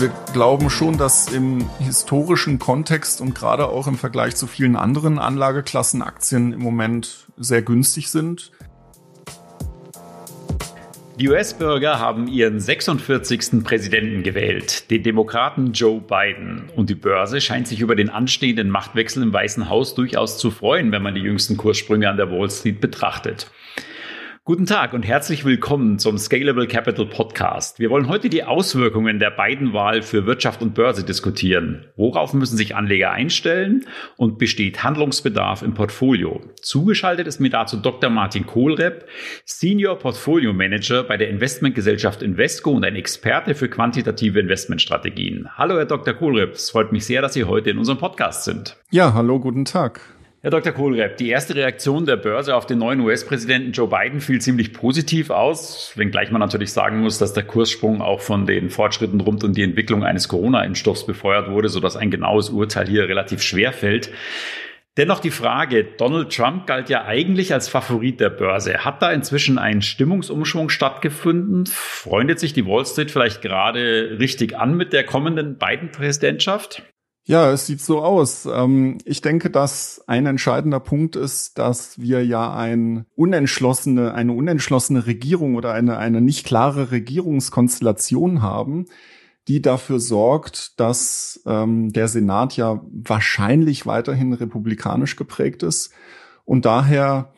Wir glauben schon, dass im historischen Kontext und gerade auch im Vergleich zu vielen anderen Anlageklassen Aktien im Moment sehr günstig sind. Die US-Bürger haben ihren 46. Präsidenten gewählt, den Demokraten Joe Biden. Und die Börse scheint sich über den anstehenden Machtwechsel im Weißen Haus durchaus zu freuen, wenn man die jüngsten Kurssprünge an der Wall Street betrachtet. Guten Tag und herzlich willkommen zum Scalable Capital Podcast. Wir wollen heute die Auswirkungen der beiden Wahl für Wirtschaft und Börse diskutieren. Worauf müssen sich Anleger einstellen und besteht Handlungsbedarf im Portfolio? Zugeschaltet ist mir dazu Dr. Martin Kohlrepp, Senior Portfolio Manager bei der Investmentgesellschaft Invesco und ein Experte für quantitative Investmentstrategien. Hallo, Herr Dr. Kohlrepp. Es freut mich sehr, dass Sie heute in unserem Podcast sind. Ja, hallo, guten Tag. Herr Dr. Kohlrepp, die erste Reaktion der Börse auf den neuen US-Präsidenten Joe Biden fiel ziemlich positiv aus, wenngleich man natürlich sagen muss, dass der Kurssprung auch von den Fortschritten rund um die Entwicklung eines Corona-Impfstoffs befeuert wurde, sodass ein genaues Urteil hier relativ schwer fällt. Dennoch die Frage, Donald Trump galt ja eigentlich als Favorit der Börse. Hat da inzwischen ein Stimmungsumschwung stattgefunden? Freundet sich die Wall Street vielleicht gerade richtig an mit der kommenden Biden-Präsidentschaft? Ja, es sieht so aus. Ähm, ich denke, dass ein entscheidender Punkt ist, dass wir ja ein unentschlossene, eine unentschlossene Regierung oder eine, eine nicht klare Regierungskonstellation haben, die dafür sorgt, dass ähm, der Senat ja wahrscheinlich weiterhin republikanisch geprägt ist und daher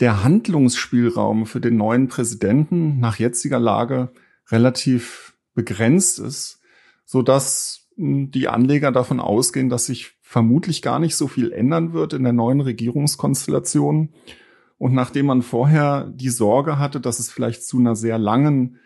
der Handlungsspielraum für den neuen Präsidenten nach jetziger Lage relativ begrenzt ist, so dass die Anleger davon ausgehen, dass sich vermutlich gar nicht so viel ändern wird in der neuen Regierungskonstellation. Und nachdem man vorher die Sorge hatte, dass es vielleicht zu einer sehr langen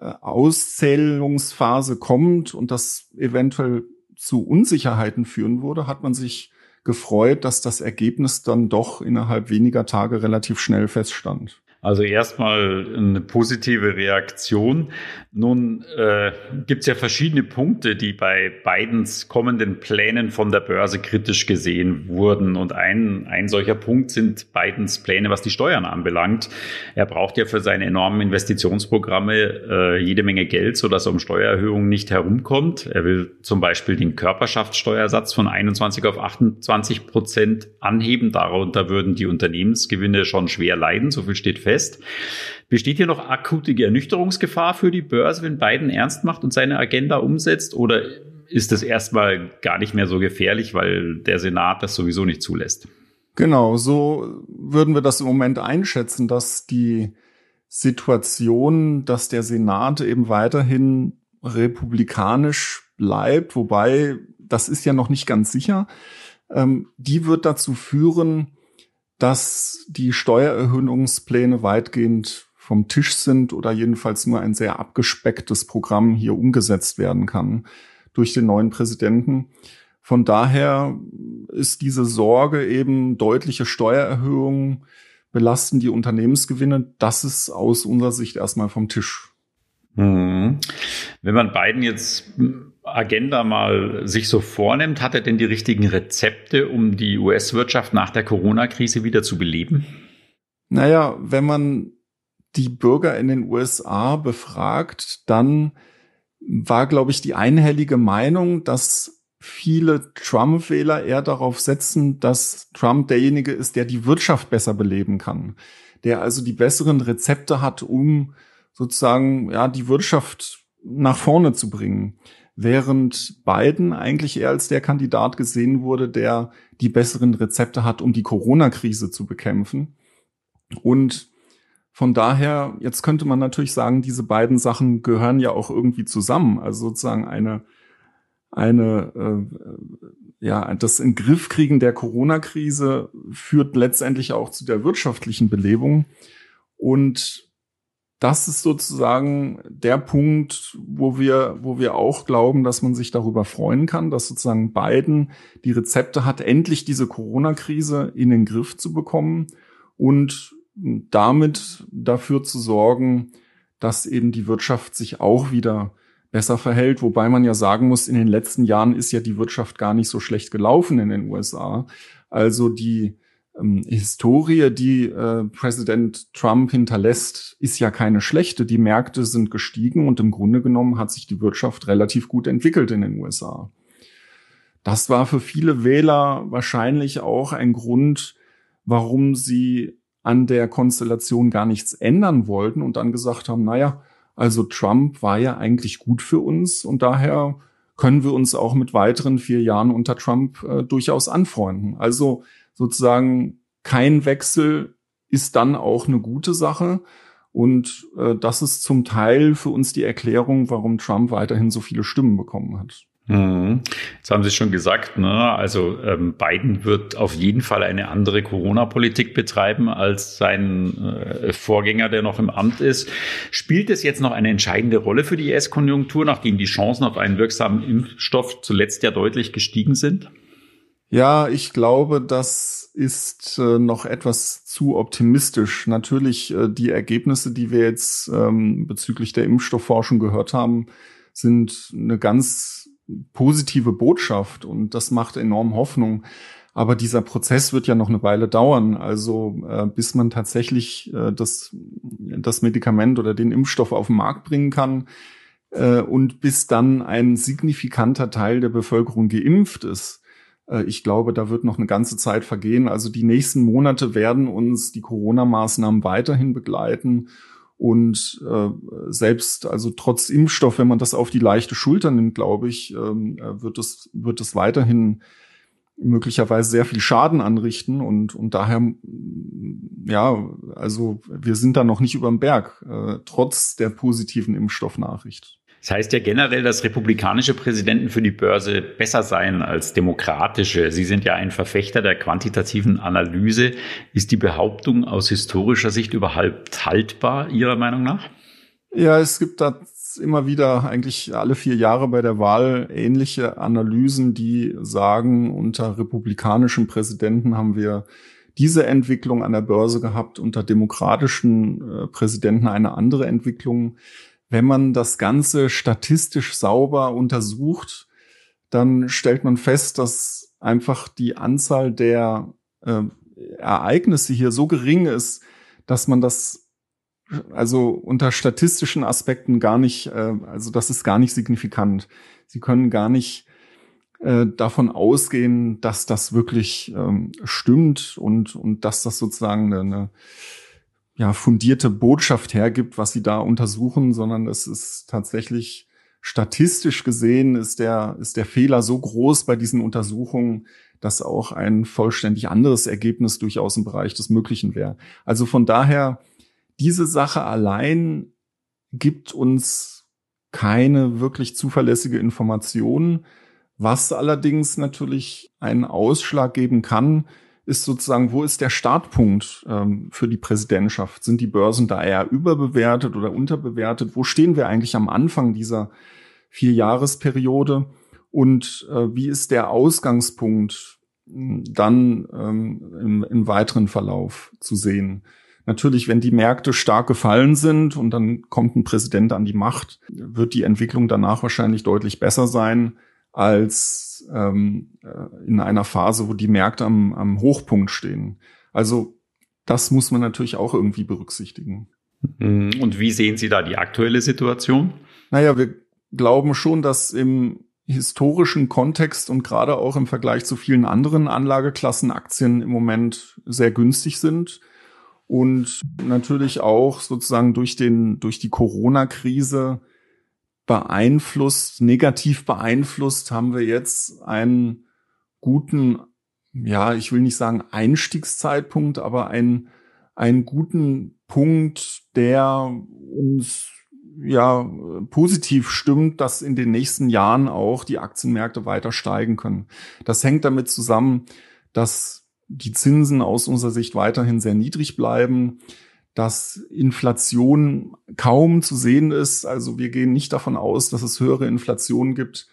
äh, Auszählungsphase kommt und das eventuell zu Unsicherheiten führen würde, hat man sich gefreut, dass das Ergebnis dann doch innerhalb weniger Tage relativ schnell feststand. Also erstmal eine positive Reaktion. Nun äh, gibt es ja verschiedene Punkte, die bei Bidens kommenden Plänen von der Börse kritisch gesehen wurden. Und ein, ein solcher Punkt sind Bidens Pläne, was die Steuern anbelangt. Er braucht ja für seine enormen Investitionsprogramme äh, jede Menge Geld, sodass er um Steuererhöhungen nicht herumkommt. Er will zum Beispiel den Körperschaftssteuersatz von 21 auf 28 Prozent anheben. Darunter würden die Unternehmensgewinne schon schwer leiden. So viel steht fest fest. Besteht hier noch akute Ernüchterungsgefahr für die Börse, wenn Biden ernst macht und seine Agenda umsetzt? Oder ist das erstmal gar nicht mehr so gefährlich, weil der Senat das sowieso nicht zulässt? Genau, so würden wir das im Moment einschätzen, dass die Situation, dass der Senat eben weiterhin republikanisch bleibt, wobei das ist ja noch nicht ganz sicher, ähm, die wird dazu führen, dass die Steuererhöhungspläne weitgehend vom Tisch sind oder jedenfalls nur ein sehr abgespecktes Programm hier umgesetzt werden kann durch den neuen Präsidenten. Von daher ist diese Sorge eben deutliche Steuererhöhungen belasten die Unternehmensgewinne. Das ist aus unserer Sicht erstmal vom Tisch. Mhm. Wenn man beiden jetzt Agenda mal sich so vornimmt, hat er denn die richtigen Rezepte, um die US-Wirtschaft nach der Corona-Krise wieder zu beleben? Naja, wenn man die Bürger in den USA befragt, dann war, glaube ich, die einhellige Meinung, dass viele Trump-Wähler eher darauf setzen, dass Trump derjenige ist, der die Wirtschaft besser beleben kann, der also die besseren Rezepte hat, um sozusagen ja die Wirtschaft nach vorne zu bringen während Biden eigentlich eher als der Kandidat gesehen wurde, der die besseren Rezepte hat, um die Corona-Krise zu bekämpfen. Und von daher, jetzt könnte man natürlich sagen, diese beiden Sachen gehören ja auch irgendwie zusammen. Also sozusagen eine, eine, äh, ja, das in Griff kriegen der Corona-Krise führt letztendlich auch zu der wirtschaftlichen Belebung. Und das ist sozusagen der Punkt, wo wir, wo wir auch glauben, dass man sich darüber freuen kann, dass sozusagen Biden die Rezepte hat, endlich diese Corona-Krise in den Griff zu bekommen und damit dafür zu sorgen, dass eben die Wirtschaft sich auch wieder besser verhält, wobei man ja sagen muss, in den letzten Jahren ist ja die Wirtschaft gar nicht so schlecht gelaufen in den USA. Also die ähm, Historie, die äh, Präsident Trump hinterlässt, ist ja keine schlechte. Die Märkte sind gestiegen und im Grunde genommen hat sich die Wirtschaft relativ gut entwickelt in den USA. Das war für viele Wähler wahrscheinlich auch ein Grund, warum sie an der Konstellation gar nichts ändern wollten und dann gesagt haben, naja, also Trump war ja eigentlich gut für uns und daher können wir uns auch mit weiteren vier Jahren unter Trump äh, durchaus anfreunden. Also sozusagen kein Wechsel ist dann auch eine gute Sache. Und äh, das ist zum Teil für uns die Erklärung, warum Trump weiterhin so viele Stimmen bekommen hat. Mhm. Jetzt haben Sie schon gesagt, ne? also ähm, Biden wird auf jeden Fall eine andere Corona-Politik betreiben als sein äh, Vorgänger, der noch im Amt ist. Spielt es jetzt noch eine entscheidende Rolle für die US-Konjunktur, nachdem die Chancen auf einen wirksamen Impfstoff zuletzt ja deutlich gestiegen sind? Ja, ich glaube, das ist äh, noch etwas zu optimistisch. Natürlich, äh, die Ergebnisse, die wir jetzt ähm, bezüglich der Impfstoffforschung gehört haben, sind eine ganz positive Botschaft und das macht enorm Hoffnung. Aber dieser Prozess wird ja noch eine Weile dauern. Also äh, bis man tatsächlich äh, das, das Medikament oder den Impfstoff auf den Markt bringen kann äh, und bis dann ein signifikanter Teil der Bevölkerung geimpft ist. Äh, ich glaube, da wird noch eine ganze Zeit vergehen. Also die nächsten Monate werden uns die Corona-Maßnahmen weiterhin begleiten. Und äh, selbst, also trotz Impfstoff, wenn man das auf die leichte Schulter nimmt, glaube ich, ähm, äh, wird es wird es weiterhin möglicherweise sehr viel Schaden anrichten und und daher ja, also wir sind da noch nicht überm Berg, äh, trotz der positiven Impfstoffnachricht. Das heißt ja generell, dass republikanische Präsidenten für die Börse besser seien als demokratische. Sie sind ja ein Verfechter der quantitativen Analyse. Ist die Behauptung aus historischer Sicht überhaupt haltbar, Ihrer Meinung nach? Ja, es gibt da immer wieder eigentlich alle vier Jahre bei der Wahl ähnliche Analysen, die sagen, unter republikanischen Präsidenten haben wir diese Entwicklung an der Börse gehabt, unter demokratischen äh, Präsidenten eine andere Entwicklung wenn man das Ganze statistisch sauber untersucht, dann stellt man fest, dass einfach die Anzahl der äh, Ereignisse hier so gering ist, dass man das also unter statistischen Aspekten gar nicht, äh, also das ist gar nicht signifikant. Sie können gar nicht äh, davon ausgehen, dass das wirklich ähm, stimmt und, und dass das sozusagen eine, eine ja, fundierte Botschaft hergibt, was sie da untersuchen, sondern es ist tatsächlich statistisch gesehen ist der, ist der Fehler so groß bei diesen Untersuchungen, dass auch ein vollständig anderes Ergebnis durchaus im Bereich des Möglichen wäre. Also von daher, diese Sache allein gibt uns keine wirklich zuverlässige Information, was allerdings natürlich einen Ausschlag geben kann, ist sozusagen, wo ist der Startpunkt ähm, für die Präsidentschaft? Sind die Börsen da eher überbewertet oder unterbewertet? Wo stehen wir eigentlich am Anfang dieser Vierjahresperiode? Und äh, wie ist der Ausgangspunkt hm, dann ähm, im, im weiteren Verlauf zu sehen? Natürlich, wenn die Märkte stark gefallen sind und dann kommt ein Präsident an die Macht, wird die Entwicklung danach wahrscheinlich deutlich besser sein als ähm, äh, in einer Phase, wo die Märkte am, am Hochpunkt stehen. Also das muss man natürlich auch irgendwie berücksichtigen. Mhm. Und wie sehen Sie da die aktuelle Situation? Naja, wir glauben schon, dass im historischen Kontext und gerade auch im Vergleich zu vielen anderen Anlageklassen Aktien im Moment sehr günstig sind und natürlich auch sozusagen durch den durch die Corona-Krise beeinflusst, negativ beeinflusst, haben wir jetzt einen guten, ja, ich will nicht sagen Einstiegszeitpunkt, aber einen, einen guten Punkt, der uns ja positiv stimmt, dass in den nächsten Jahren auch die Aktienmärkte weiter steigen können. Das hängt damit zusammen, dass die Zinsen aus unserer Sicht weiterhin sehr niedrig bleiben dass Inflation kaum zu sehen ist. Also wir gehen nicht davon aus, dass es höhere Inflation gibt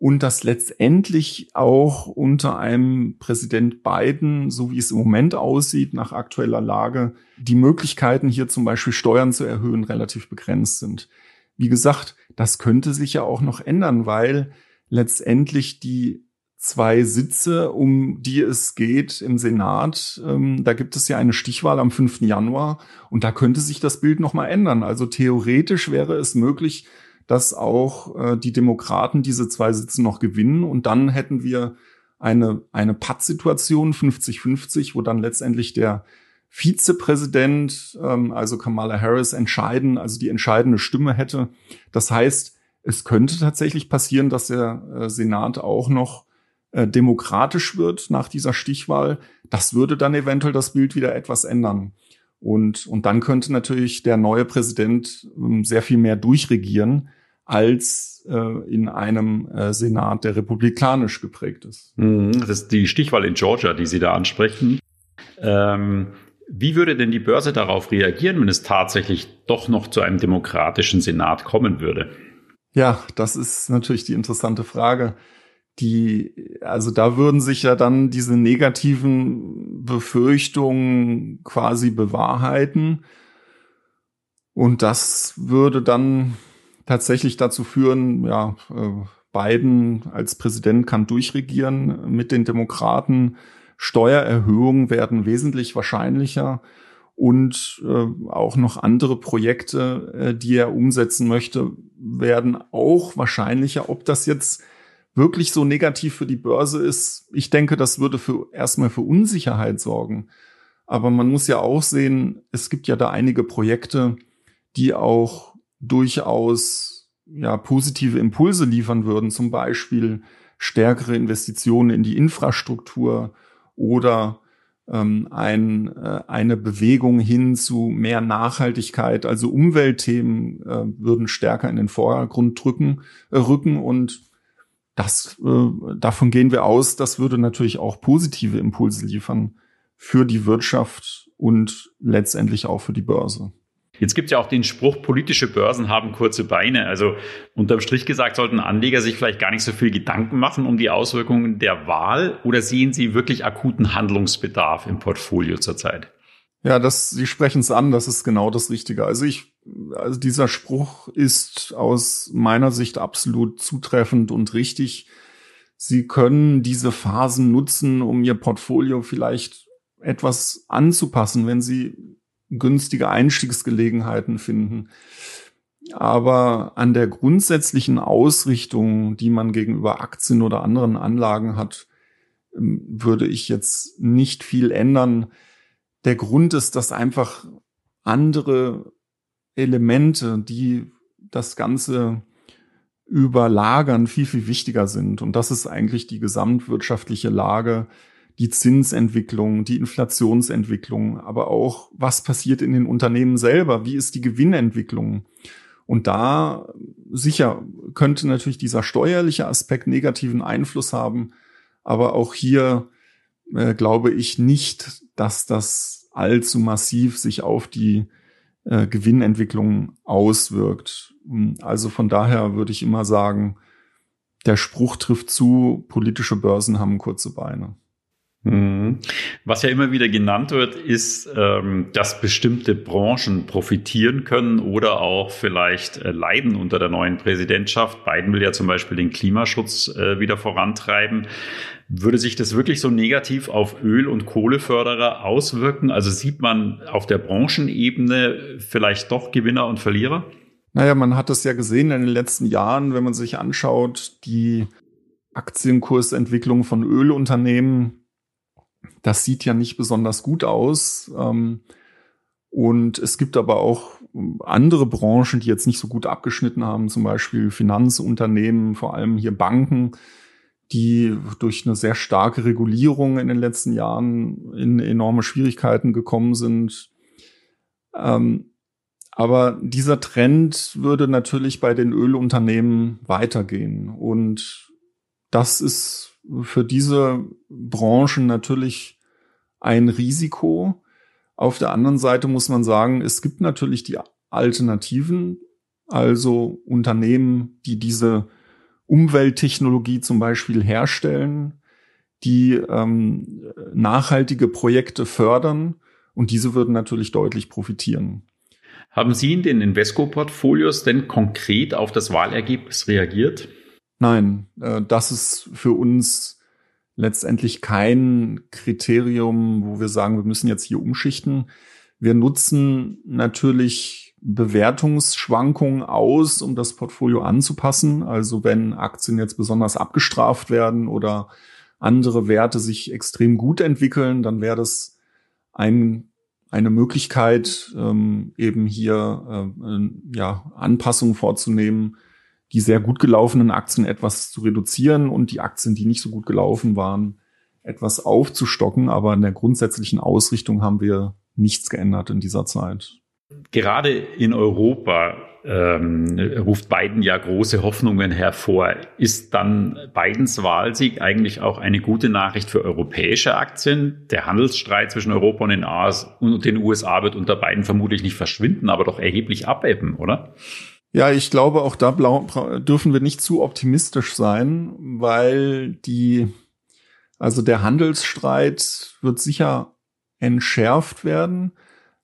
und dass letztendlich auch unter einem Präsident Biden, so wie es im Moment aussieht, nach aktueller Lage, die Möglichkeiten hier zum Beispiel Steuern zu erhöhen relativ begrenzt sind. Wie gesagt, das könnte sich ja auch noch ändern, weil letztendlich die zwei Sitze, um die es geht im Senat. Ähm, da gibt es ja eine Stichwahl am 5. Januar und da könnte sich das Bild nochmal ändern. Also theoretisch wäre es möglich, dass auch äh, die Demokraten diese zwei Sitze noch gewinnen und dann hätten wir eine, eine Pattsituation 50-50, wo dann letztendlich der Vizepräsident, ähm, also Kamala Harris, entscheiden, also die entscheidende Stimme hätte. Das heißt, es könnte tatsächlich passieren, dass der äh, Senat auch noch äh, demokratisch wird nach dieser Stichwahl. Das würde dann eventuell das Bild wieder etwas ändern. Und, und dann könnte natürlich der neue Präsident ähm, sehr viel mehr durchregieren als äh, in einem äh, Senat, der republikanisch geprägt ist. Mhm, das ist die Stichwahl in Georgia, die Sie da ansprechen. Ähm, wie würde denn die Börse darauf reagieren, wenn es tatsächlich doch noch zu einem demokratischen Senat kommen würde? Ja, das ist natürlich die interessante Frage. Die, also da würden sich ja dann diese negativen Befürchtungen quasi bewahrheiten. Und das würde dann tatsächlich dazu führen, ja, äh, Biden als Präsident kann durchregieren mit den Demokraten. Steuererhöhungen werden wesentlich wahrscheinlicher und äh, auch noch andere Projekte, äh, die er umsetzen möchte, werden auch wahrscheinlicher. Ob das jetzt wirklich so negativ für die Börse ist, ich denke, das würde für erstmal für Unsicherheit sorgen. Aber man muss ja auch sehen, es gibt ja da einige Projekte, die auch durchaus ja positive Impulse liefern würden, zum Beispiel stärkere Investitionen in die Infrastruktur oder ähm, ein, äh, eine Bewegung hin zu mehr Nachhaltigkeit, also Umweltthemen äh, würden stärker in den Vordergrund drücken, äh, rücken und das, äh, davon gehen wir aus, das würde natürlich auch positive Impulse liefern für die Wirtschaft und letztendlich auch für die Börse. Jetzt gibt es ja auch den Spruch, politische Börsen haben kurze Beine. Also unterm Strich gesagt, sollten Anleger sich vielleicht gar nicht so viel Gedanken machen um die Auswirkungen der Wahl oder sehen sie wirklich akuten Handlungsbedarf im Portfolio zurzeit? Ja, das, Sie sprechen es an, das ist genau das Richtige. Also ich, also dieser Spruch ist aus meiner Sicht absolut zutreffend und richtig. Sie können diese Phasen nutzen, um Ihr Portfolio vielleicht etwas anzupassen, wenn Sie günstige Einstiegsgelegenheiten finden. Aber an der grundsätzlichen Ausrichtung, die man gegenüber Aktien oder anderen Anlagen hat, ähm, würde ich jetzt nicht viel ändern. Der Grund ist, dass einfach andere Elemente, die das Ganze überlagern, viel, viel wichtiger sind. Und das ist eigentlich die gesamtwirtschaftliche Lage die Zinsentwicklung, die Inflationsentwicklung, aber auch, was passiert in den Unternehmen selber, wie ist die Gewinnentwicklung. Und da sicher könnte natürlich dieser steuerliche Aspekt negativen Einfluss haben, aber auch hier äh, glaube ich nicht, dass das allzu massiv sich auf die äh, Gewinnentwicklung auswirkt. Also von daher würde ich immer sagen, der Spruch trifft zu, politische Börsen haben kurze Beine. Mhm. Was ja immer wieder genannt wird, ist, ähm, dass bestimmte Branchen profitieren können oder auch vielleicht äh, leiden unter der neuen Präsidentschaft. Biden will ja zum Beispiel den Klimaschutz äh, wieder vorantreiben. Würde sich das wirklich so negativ auf Öl- und Kohleförderer auswirken? Also sieht man auf der Branchenebene vielleicht doch Gewinner und Verlierer? Naja, man hat es ja gesehen in den letzten Jahren, wenn man sich anschaut, die Aktienkursentwicklung von Ölunternehmen das sieht ja nicht besonders gut aus. Ähm, und es gibt aber auch andere Branchen, die jetzt nicht so gut abgeschnitten haben, zum Beispiel Finanzunternehmen, vor allem hier Banken, die durch eine sehr starke Regulierung in den letzten Jahren in enorme Schwierigkeiten gekommen sind. Ähm, aber dieser Trend würde natürlich bei den Ölunternehmen weitergehen. Und das ist für diese Branchen natürlich ein Risiko. Auf der anderen Seite muss man sagen, es gibt natürlich die Alternativen, also Unternehmen, die diese Umwelttechnologie zum Beispiel herstellen, die ähm, nachhaltige Projekte fördern und diese würden natürlich deutlich profitieren. Haben Sie in den Invesco-Portfolios denn konkret auf das Wahlergebnis reagiert? Nein, äh, das ist für uns letztendlich kein Kriterium, wo wir sagen, wir müssen jetzt hier umschichten. Wir nutzen natürlich Bewertungsschwankungen aus, um das Portfolio anzupassen. Also wenn Aktien jetzt besonders abgestraft werden oder andere Werte sich extrem gut entwickeln, dann wäre das ein, eine Möglichkeit, ähm, eben hier äh, ja, Anpassungen vorzunehmen, die sehr gut gelaufenen Aktien etwas zu reduzieren und die Aktien, die nicht so gut gelaufen waren, etwas aufzustocken. Aber in der grundsätzlichen Ausrichtung haben wir nichts geändert in dieser Zeit. Gerade in Europa ähm, ruft Biden ja große Hoffnungen hervor. Ist dann Bidens Wahlsieg eigentlich auch eine gute Nachricht für europäische Aktien? Der Handelsstreit zwischen Europa und den USA wird unter Biden vermutlich nicht verschwinden, aber doch erheblich abebben, oder? Ja, ich glaube, auch da dürfen wir nicht zu optimistisch sein, weil die, also der Handelsstreit wird sicher entschärft werden.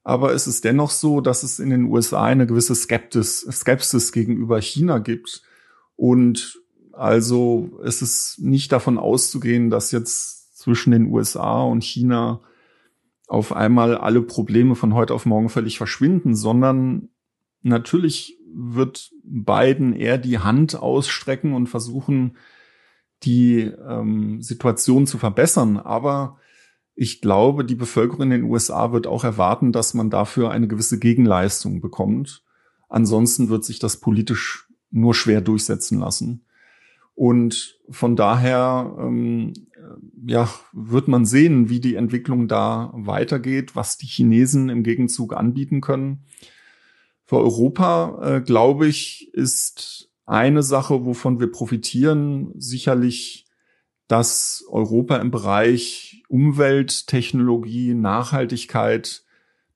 Aber es ist dennoch so, dass es in den USA eine gewisse Skeptis, Skepsis gegenüber China gibt. Und also es ist nicht davon auszugehen, dass jetzt zwischen den USA und China auf einmal alle Probleme von heute auf morgen völlig verschwinden, sondern natürlich wird Biden eher die Hand ausstrecken und versuchen, die ähm, Situation zu verbessern. Aber ich glaube, die Bevölkerung in den USA wird auch erwarten, dass man dafür eine gewisse Gegenleistung bekommt. Ansonsten wird sich das politisch nur schwer durchsetzen lassen. Und von daher ähm, ja, wird man sehen, wie die Entwicklung da weitergeht, was die Chinesen im Gegenzug anbieten können. Für Europa, äh, glaube ich, ist eine Sache, wovon wir profitieren, sicherlich, dass Europa im Bereich Umwelttechnologie, Nachhaltigkeit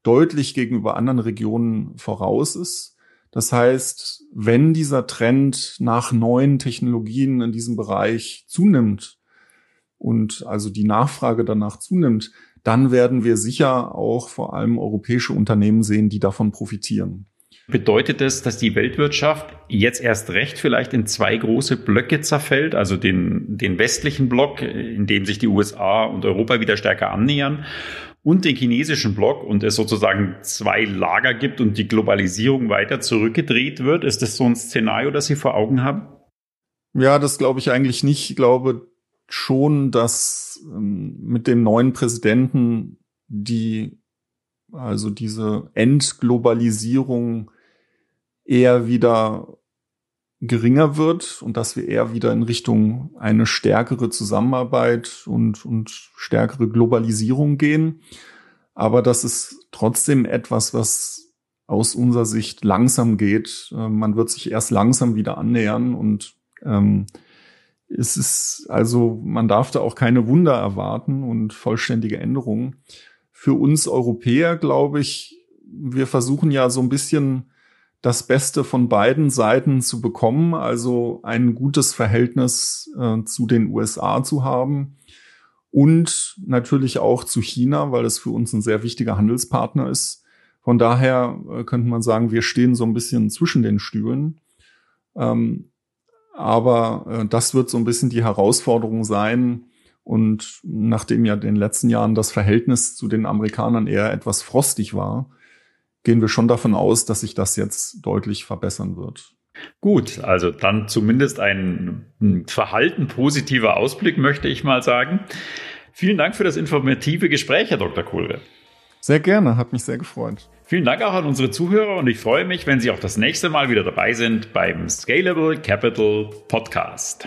deutlich gegenüber anderen Regionen voraus ist. Das heißt, wenn dieser Trend nach neuen Technologien in diesem Bereich zunimmt und also die Nachfrage danach zunimmt, dann werden wir sicher auch vor allem europäische Unternehmen sehen, die davon profitieren. Bedeutet das, dass die Weltwirtschaft jetzt erst recht vielleicht in zwei große Blöcke zerfällt, also den, den westlichen Block, in dem sich die USA und Europa wieder stärker annähern, und den chinesischen Block und es sozusagen zwei Lager gibt und die Globalisierung weiter zurückgedreht wird? Ist das so ein Szenario, das Sie vor Augen haben? Ja, das glaube ich eigentlich nicht. Ich glaube schon, dass ähm, mit dem neuen Präsidenten die also diese Entglobalisierung eher wieder geringer wird und dass wir eher wieder in Richtung eine stärkere Zusammenarbeit und, und stärkere Globalisierung gehen. Aber das ist trotzdem etwas, was aus unserer Sicht langsam geht. Äh, man wird sich erst langsam wieder annähern und ähm, es ist also, man darf da auch keine Wunder erwarten und vollständige Änderungen. Für uns Europäer, glaube ich, wir versuchen ja so ein bisschen das Beste von beiden Seiten zu bekommen, also ein gutes Verhältnis äh, zu den USA zu haben und natürlich auch zu China, weil es für uns ein sehr wichtiger Handelspartner ist. Von daher äh, könnte man sagen, wir stehen so ein bisschen zwischen den Stühlen. Ähm, aber äh, das wird so ein bisschen die Herausforderung sein. Und nachdem ja in den letzten Jahren das Verhältnis zu den Amerikanern eher etwas frostig war, gehen wir schon davon aus, dass sich das jetzt deutlich verbessern wird. Gut, also dann zumindest ein verhalten positiver Ausblick, möchte ich mal sagen. Vielen Dank für das informative Gespräch, Herr Dr. Kohlre. Sehr gerne, hat mich sehr gefreut. Vielen Dank auch an unsere Zuhörer und ich freue mich, wenn Sie auch das nächste Mal wieder dabei sind beim Scalable Capital Podcast.